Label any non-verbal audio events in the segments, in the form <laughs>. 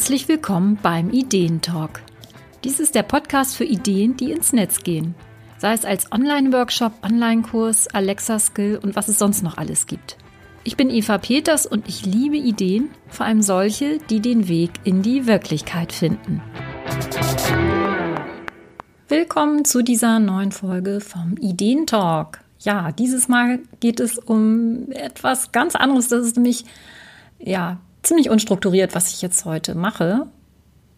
Herzlich willkommen beim Ideentalk. Dies ist der Podcast für Ideen, die ins Netz gehen. Sei es als Online-Workshop, Online-Kurs, Alexa-Skill und was es sonst noch alles gibt. Ich bin Eva Peters und ich liebe Ideen, vor allem solche, die den Weg in die Wirklichkeit finden. Willkommen zu dieser neuen Folge vom Ideentalk. Ja, dieses Mal geht es um etwas ganz anderes. Das ist nämlich ja ziemlich unstrukturiert, was ich jetzt heute mache.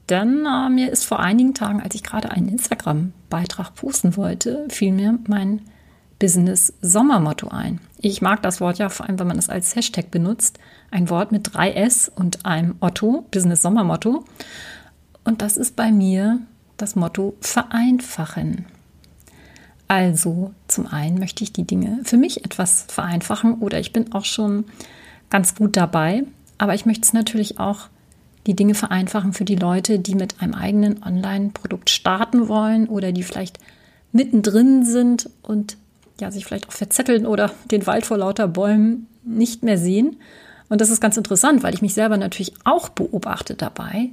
Denn äh, mir ist vor einigen Tagen, als ich gerade einen Instagram-Beitrag posten wollte, fiel mir mein Business Sommermotto ein. Ich mag das Wort ja vor allem, wenn man es als Hashtag benutzt. Ein Wort mit drei S und einem Otto, Business Sommermotto. Und das ist bei mir das Motto vereinfachen. Also zum einen möchte ich die Dinge für mich etwas vereinfachen oder ich bin auch schon ganz gut dabei, aber ich möchte es natürlich auch die Dinge vereinfachen für die Leute, die mit einem eigenen Online-Produkt starten wollen oder die vielleicht mittendrin sind und ja, sich vielleicht auch verzetteln oder <laughs> den Wald vor lauter Bäumen nicht mehr sehen. Und das ist ganz interessant, weil ich mich selber natürlich auch beobachte dabei,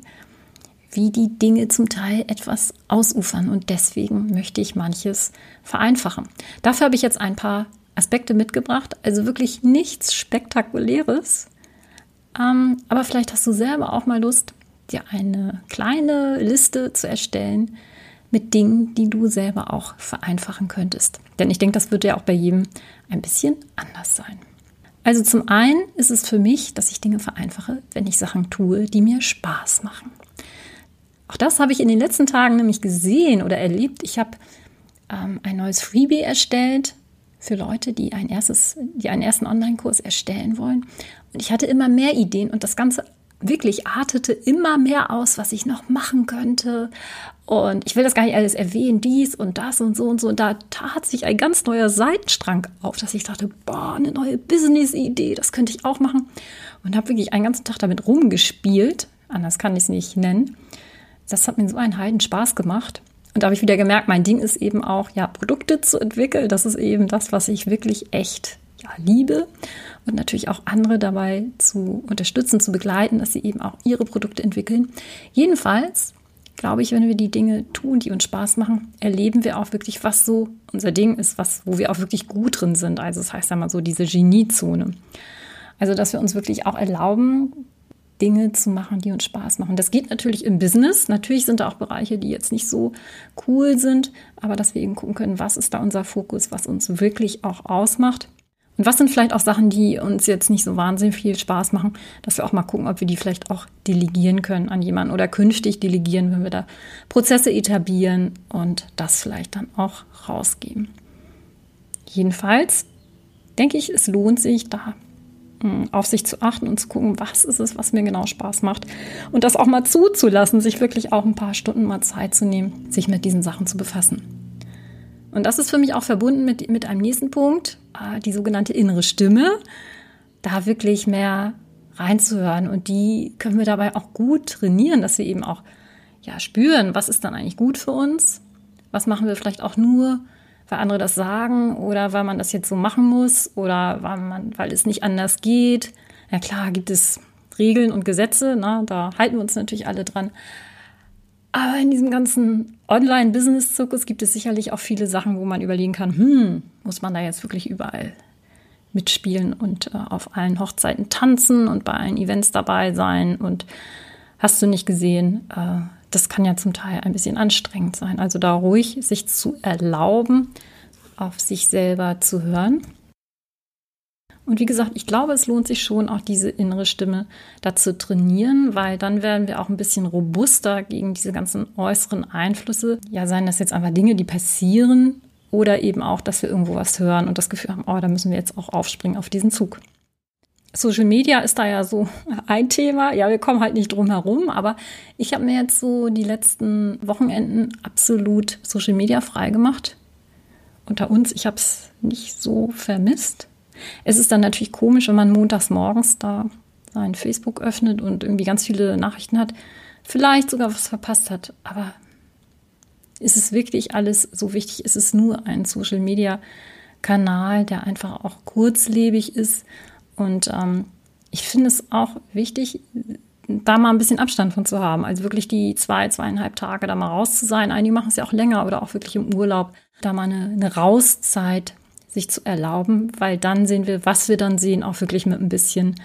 wie die Dinge zum Teil etwas ausufern. Und deswegen möchte ich manches vereinfachen. Dafür habe ich jetzt ein paar Aspekte mitgebracht. Also wirklich nichts Spektakuläres, aber vielleicht hast du selber auch mal Lust, dir eine kleine Liste zu erstellen mit Dingen, die du selber auch vereinfachen könntest. Denn ich denke, das wird ja auch bei jedem ein bisschen anders sein. Also zum einen ist es für mich, dass ich Dinge vereinfache, wenn ich Sachen tue, die mir Spaß machen. Auch das habe ich in den letzten Tagen nämlich gesehen oder erlebt. Ich habe ähm, ein neues Freebie erstellt für Leute, die, ein erstes, die einen ersten Online-Kurs erstellen wollen. Und ich hatte immer mehr Ideen und das Ganze wirklich artete immer mehr aus, was ich noch machen könnte. Und ich will das gar nicht alles erwähnen, dies und das und so und so. Und da tat sich ein ganz neuer Seitenstrang auf, dass ich dachte, boah, eine neue Business-Idee, das könnte ich auch machen. Und habe wirklich einen ganzen Tag damit rumgespielt. Anders kann ich es nicht nennen. Das hat mir so einen Heiden Spaß gemacht. Und da habe ich wieder gemerkt, mein Ding ist eben auch, ja, Produkte zu entwickeln. Das ist eben das, was ich wirklich echt ja, liebe. Und natürlich auch andere dabei zu unterstützen, zu begleiten, dass sie eben auch ihre Produkte entwickeln. Jedenfalls glaube ich, wenn wir die Dinge tun, die uns Spaß machen, erleben wir auch wirklich, was so unser Ding ist, was, wo wir auch wirklich gut drin sind. Also das heißt einmal so diese Geniezone. Also, dass wir uns wirklich auch erlauben, Dinge zu machen, die uns Spaß machen. Das geht natürlich im Business. Natürlich sind da auch Bereiche, die jetzt nicht so cool sind, aber dass wir eben gucken können, was ist da unser Fokus, was uns wirklich auch ausmacht. Und was sind vielleicht auch Sachen, die uns jetzt nicht so wahnsinnig viel Spaß machen, dass wir auch mal gucken, ob wir die vielleicht auch delegieren können an jemanden oder künftig delegieren, wenn wir da Prozesse etablieren und das vielleicht dann auch rausgeben. Jedenfalls denke ich, es lohnt sich, da auf sich zu achten und zu gucken, was ist es, was mir genau Spaß macht. Und das auch mal zuzulassen, sich wirklich auch ein paar Stunden mal Zeit zu nehmen, sich mit diesen Sachen zu befassen. Und das ist für mich auch verbunden mit, mit einem nächsten Punkt, äh, die sogenannte innere Stimme. Da wirklich mehr reinzuhören. Und die können wir dabei auch gut trainieren, dass wir eben auch ja, spüren, was ist dann eigentlich gut für uns. Was machen wir vielleicht auch nur, weil andere das sagen oder weil man das jetzt so machen muss oder weil, man, weil es nicht anders geht. Ja klar, gibt es Regeln und Gesetze, ne? da halten wir uns natürlich alle dran. Aber in diesem ganzen Online-Business-Zirkus gibt es sicherlich auch viele Sachen, wo man überlegen kann, hm, muss man da jetzt wirklich überall mitspielen und äh, auf allen Hochzeiten tanzen und bei allen Events dabei sein und hast du nicht gesehen, äh, das kann ja zum Teil ein bisschen anstrengend sein. Also da ruhig sich zu erlauben, auf sich selber zu hören. Und wie gesagt, ich glaube, es lohnt sich schon, auch diese innere Stimme dazu trainieren, weil dann werden wir auch ein bisschen robuster gegen diese ganzen äußeren Einflüsse. Ja, seien das jetzt einfach Dinge, die passieren oder eben auch, dass wir irgendwo was hören und das Gefühl haben, oh, da müssen wir jetzt auch aufspringen auf diesen Zug. Social Media ist da ja so ein Thema. Ja, wir kommen halt nicht drum herum, aber ich habe mir jetzt so die letzten Wochenenden absolut Social Media frei gemacht. Unter uns, ich habe es nicht so vermisst. Es ist dann natürlich komisch, wenn man montags morgens da sein Facebook öffnet und irgendwie ganz viele Nachrichten hat, vielleicht sogar was verpasst hat. Aber ist es wirklich alles so wichtig? Ist es nur ein Social Media Kanal, der einfach auch kurzlebig ist und ähm, ich finde es auch wichtig, da mal ein bisschen Abstand von zu haben. Also wirklich die zwei, zweieinhalb Tage da mal raus zu sein. Einige machen es ja auch länger oder auch wirklich im Urlaub. Da mal eine, eine Rauszeit sich zu erlauben, weil dann sehen wir, was wir dann sehen, auch wirklich mit ein bisschen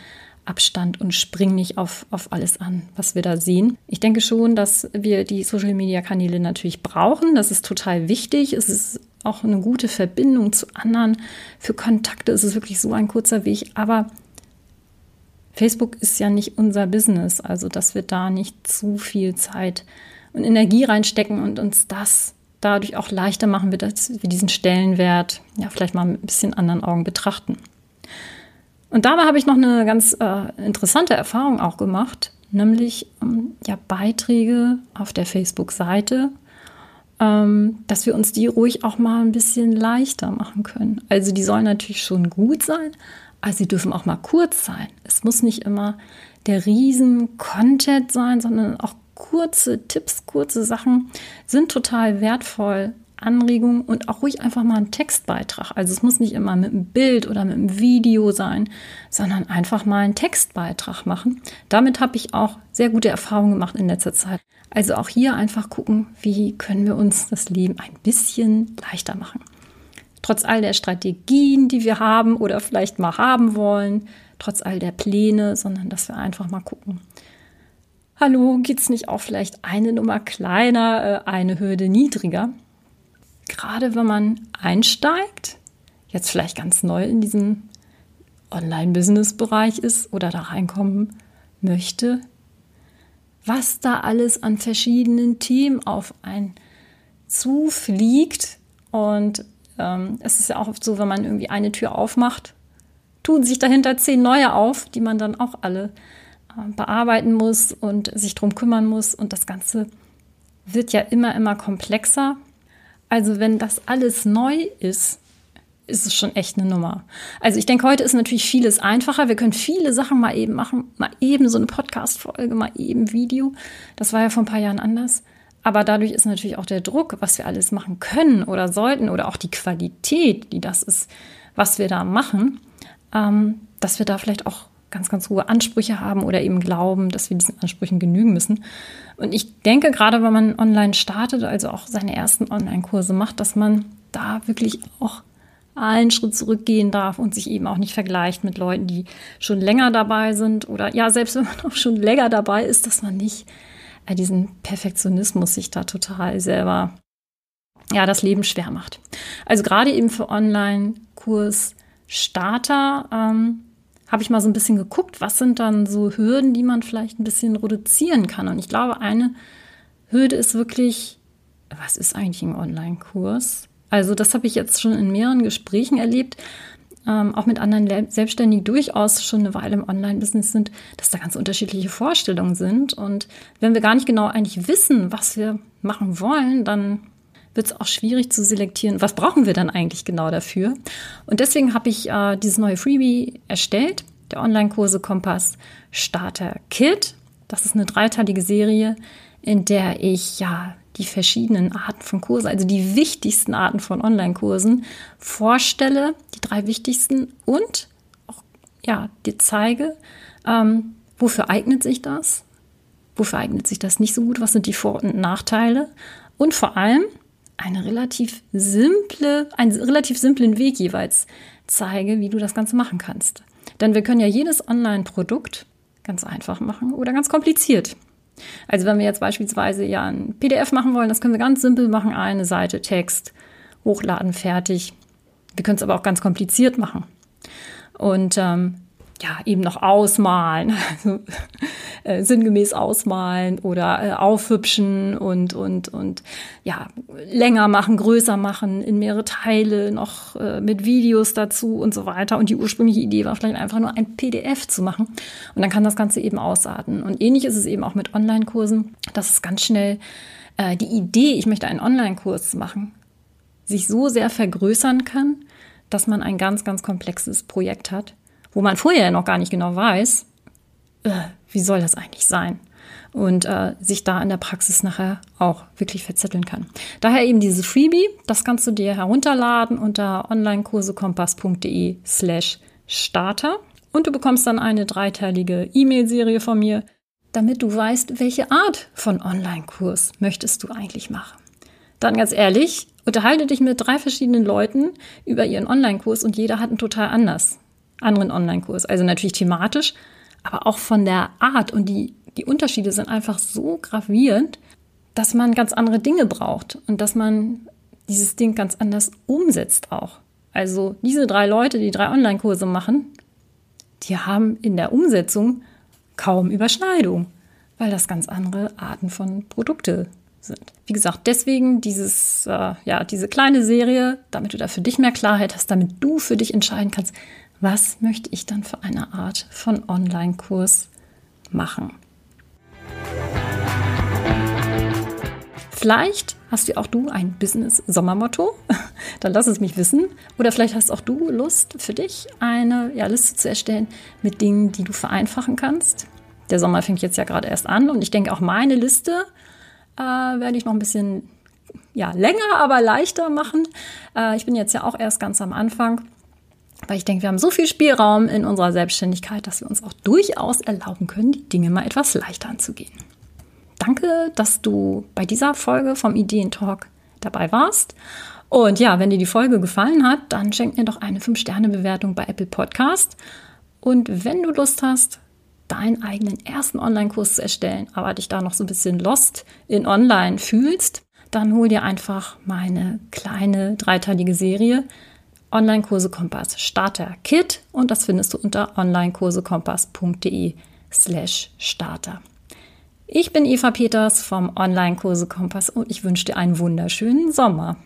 Abstand und springen nicht auf, auf alles an, was wir da sehen. Ich denke schon, dass wir die Social-Media-Kanäle natürlich brauchen. Das ist total wichtig. Es ist auch eine gute Verbindung zu anderen. Für Kontakte ist es wirklich so ein kurzer Weg. Aber Facebook ist ja nicht unser Business, also dass wir da nicht zu viel Zeit und Energie reinstecken und uns das dadurch auch leichter machen wird, dass wir diesen Stellenwert ja vielleicht mal mit ein bisschen anderen Augen betrachten. Und dabei habe ich noch eine ganz äh, interessante Erfahrung auch gemacht, nämlich ähm, ja Beiträge auf der Facebook-Seite, ähm, dass wir uns die ruhig auch mal ein bisschen leichter machen können. Also die sollen natürlich schon gut sein, aber sie dürfen auch mal kurz sein. Es muss nicht immer der riesen Content sein, sondern auch kurze Tipps, kurze Sachen sind total wertvoll. Anregungen und auch ruhig einfach mal ein Textbeitrag. Also es muss nicht immer mit einem Bild oder mit einem Video sein, sondern einfach mal einen Textbeitrag machen. Damit habe ich auch sehr gute Erfahrungen gemacht in letzter Zeit. Also auch hier einfach gucken, wie können wir uns das Leben ein bisschen leichter machen. Trotz all der Strategien, die wir haben oder vielleicht mal haben wollen, trotz all der Pläne, sondern dass wir einfach mal gucken, hallo, geht es nicht auch vielleicht eine Nummer kleiner, äh, eine Hürde niedriger? Gerade wenn man einsteigt, jetzt vielleicht ganz neu in diesem Online-Business-Bereich ist oder da reinkommen möchte, was da alles an verschiedenen Themen auf einen zufliegt. Und ähm, es ist ja auch oft so, wenn man irgendwie eine Tür aufmacht, tun sich dahinter zehn neue auf, die man dann auch alle äh, bearbeiten muss und sich drum kümmern muss. Und das Ganze wird ja immer, immer komplexer. Also wenn das alles neu ist, ist es schon echt eine Nummer. Also ich denke, heute ist natürlich vieles einfacher. Wir können viele Sachen mal eben machen, mal eben so eine Podcast-Folge, mal eben Video. Das war ja vor ein paar Jahren anders. Aber dadurch ist natürlich auch der Druck, was wir alles machen können oder sollten oder auch die Qualität, die das ist, was wir da machen, ähm, dass wir da vielleicht auch ganz, ganz hohe Ansprüche haben oder eben glauben, dass wir diesen Ansprüchen genügen müssen. Und ich denke, gerade wenn man online startet, also auch seine ersten Online-Kurse macht, dass man da wirklich auch einen Schritt zurückgehen darf und sich eben auch nicht vergleicht mit Leuten, die schon länger dabei sind oder ja, selbst wenn man auch schon länger dabei ist, dass man nicht äh, diesen Perfektionismus sich da total selber ja, das Leben schwer macht. Also gerade eben für Online-Kurs-Starter ähm, habe ich mal so ein bisschen geguckt, was sind dann so Hürden, die man vielleicht ein bisschen reduzieren kann. Und ich glaube, eine Hürde ist wirklich, was ist eigentlich ein Online-Kurs? Also das habe ich jetzt schon in mehreren Gesprächen erlebt, ähm, auch mit anderen Selbstständigen, die durchaus schon eine Weile im Online-Business sind, dass da ganz unterschiedliche Vorstellungen sind. Und wenn wir gar nicht genau eigentlich wissen, was wir machen wollen, dann wird es auch schwierig zu selektieren, was brauchen wir dann eigentlich genau dafür. Und deswegen habe ich äh, dieses neue Freebie erstellt, der Online-Kurse Kompass Starter Kit. Das ist eine dreiteilige Serie, in der ich ja die verschiedenen Arten von Kursen, also die wichtigsten Arten von Online-Kursen vorstelle, die drei wichtigsten und auch ja, dir zeige, ähm, wofür eignet sich das, wofür eignet sich das nicht so gut, was sind die Vor- und Nachteile und vor allem, eine relativ simple, einen relativ simplen Weg jeweils zeige, wie du das Ganze machen kannst. Denn wir können ja jedes Online-Produkt ganz einfach machen oder ganz kompliziert. Also wenn wir jetzt beispielsweise ja ein PDF machen wollen, das können wir ganz simpel machen, eine Seite Text, hochladen, fertig. Wir können es aber auch ganz kompliziert machen. Und ähm, ja, eben noch ausmalen, <laughs> also, äh, sinngemäß ausmalen oder äh, aufhübschen und, und, und ja, länger machen, größer machen, in mehrere Teile, noch äh, mit Videos dazu und so weiter. Und die ursprüngliche Idee war vielleicht einfach nur ein PDF zu machen. Und dann kann das Ganze eben ausarten. Und ähnlich ist es eben auch mit Online-Kursen, dass es ganz schnell äh, die Idee, ich möchte einen Online-Kurs machen, sich so sehr vergrößern kann, dass man ein ganz, ganz komplexes Projekt hat wo man vorher noch gar nicht genau weiß, äh, wie soll das eigentlich sein? Und äh, sich da in der Praxis nachher auch wirklich verzetteln kann. Daher eben dieses Freebie, das kannst du dir herunterladen unter onlinekursekompass.de slash starter. Und du bekommst dann eine dreiteilige E-Mail-Serie von mir, damit du weißt, welche Art von Online-Kurs möchtest du eigentlich machen. Dann ganz ehrlich, unterhalte dich mit drei verschiedenen Leuten über ihren Online-Kurs und jeder hat einen total anders anderen Online-Kurs. Also natürlich thematisch, aber auch von der Art und die, die Unterschiede sind einfach so gravierend, dass man ganz andere Dinge braucht und dass man dieses Ding ganz anders umsetzt auch. Also diese drei Leute, die drei Online-Kurse machen, die haben in der Umsetzung kaum Überschneidung, weil das ganz andere Arten von Produkte sind. Wie gesagt, deswegen dieses, äh, ja, diese kleine Serie, damit du da für dich mehr Klarheit hast, damit du für dich entscheiden kannst, was möchte ich dann für eine Art von Online-Kurs machen. Vielleicht hast du auch du ein Business-Sommermotto, <laughs> dann lass es mich wissen. Oder vielleicht hast auch du Lust für dich eine ja, Liste zu erstellen mit Dingen, die du vereinfachen kannst. Der Sommer fängt jetzt ja gerade erst an und ich denke auch meine Liste äh, werde ich noch ein bisschen ja, länger, aber leichter machen. Äh, ich bin jetzt ja auch erst ganz am Anfang. Weil ich denke, wir haben so viel Spielraum in unserer Selbstständigkeit, dass wir uns auch durchaus erlauben können, die Dinge mal etwas leichter anzugehen. Danke, dass du bei dieser Folge vom Ideentalk dabei warst. Und ja, wenn dir die Folge gefallen hat, dann schenk mir doch eine 5-Sterne-Bewertung bei Apple Podcast. Und wenn du Lust hast, deinen eigenen ersten Online-Kurs zu erstellen, aber dich da noch so ein bisschen lost in Online fühlst, dann hol dir einfach meine kleine dreiteilige Serie Online-Kurse Kompass Starter Kit und das findest du unter onlinekursekompass.de slash starter. Ich bin Eva Peters vom Online-Kurse Kompass und ich wünsche dir einen wunderschönen Sommer.